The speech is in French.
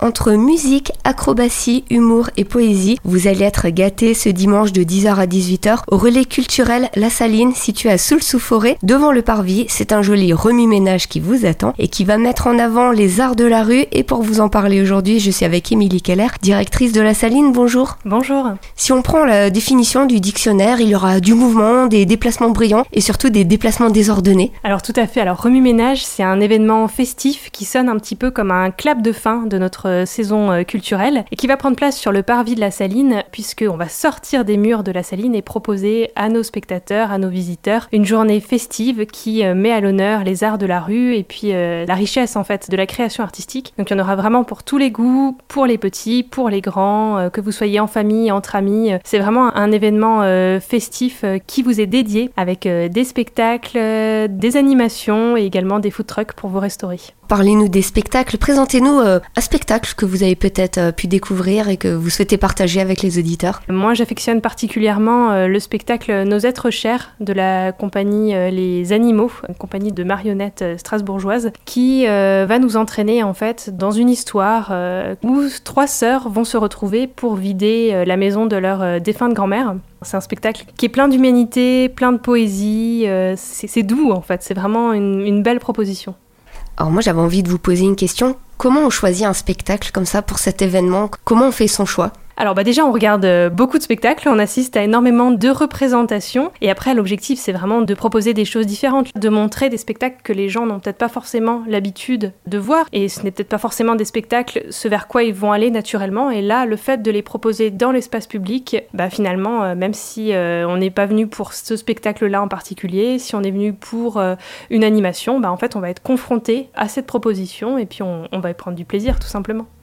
Entre musique, acrobatie, humour et poésie, vous allez être gâtés ce dimanche de 10h à 18h au relais culturel La Saline situé à Soul-sous-Forêt devant le parvis. C'est un joli remue-ménage qui vous attend et qui va mettre en avant les arts de la rue. Et pour vous en parler aujourd'hui, je suis avec Émilie Keller, directrice de La Saline. Bonjour. Bonjour. Si on prend la définition du dictionnaire, il y aura du mouvement, des déplacements brillants et surtout des déplacements désordonnés. Alors tout à fait. Alors remue-ménage, c'est un événement festif qui sonne un petit peu comme un clap de fin de notre euh, saison euh, culturelle et qui va prendre place sur le parvis de la Saline puisqu'on va sortir des murs de la Saline et proposer à nos spectateurs, à nos visiteurs, une journée festive qui euh, met à l'honneur les arts de la rue et puis la richesse en fait de la création artistique. Donc il y en aura vraiment pour tous les goûts, pour les petits, pour les grands, que vous soyez en famille, entre amis. C'est vraiment un événement festif qui vous est dédié avec des spectacles, des animations et également des food trucks pour vous restaurer. Parlez-nous des spectacles, présentez-nous un spectacle que vous avez peut-être euh, pu découvrir et que vous souhaitez partager avec les auditeurs Moi, j'affectionne particulièrement euh, le spectacle Nos êtres chers de la compagnie euh, Les Animaux, une compagnie de marionnettes strasbourgeoises, qui va nous entraîner en fait dans une histoire où trois sœurs vont se retrouver pour vider la maison de leur défunte grand-mère. C'est un spectacle qui est plein d'humanité, plein de poésie, c'est doux en fait, c'est vraiment une belle proposition. Alors moi j'avais envie de vous poser une question. Comment on choisit un spectacle comme ça pour cet événement? Comment on fait son choix? Alors bah déjà on regarde euh, beaucoup de spectacles, on assiste à énormément de représentations. Et après l'objectif c'est vraiment de proposer des choses différentes, de montrer des spectacles que les gens n'ont peut-être pas forcément l'habitude de voir. Et ce n'est peut-être pas forcément des spectacles ce vers quoi ils vont aller naturellement. Et là le fait de les proposer dans l'espace public, bah finalement euh, même si euh, on n'est pas venu pour ce spectacle-là en particulier, si on est venu pour une animation, bah en fait on va être confronté à cette proposition. Et puis on, on va y prendre du plaisir tout simplement.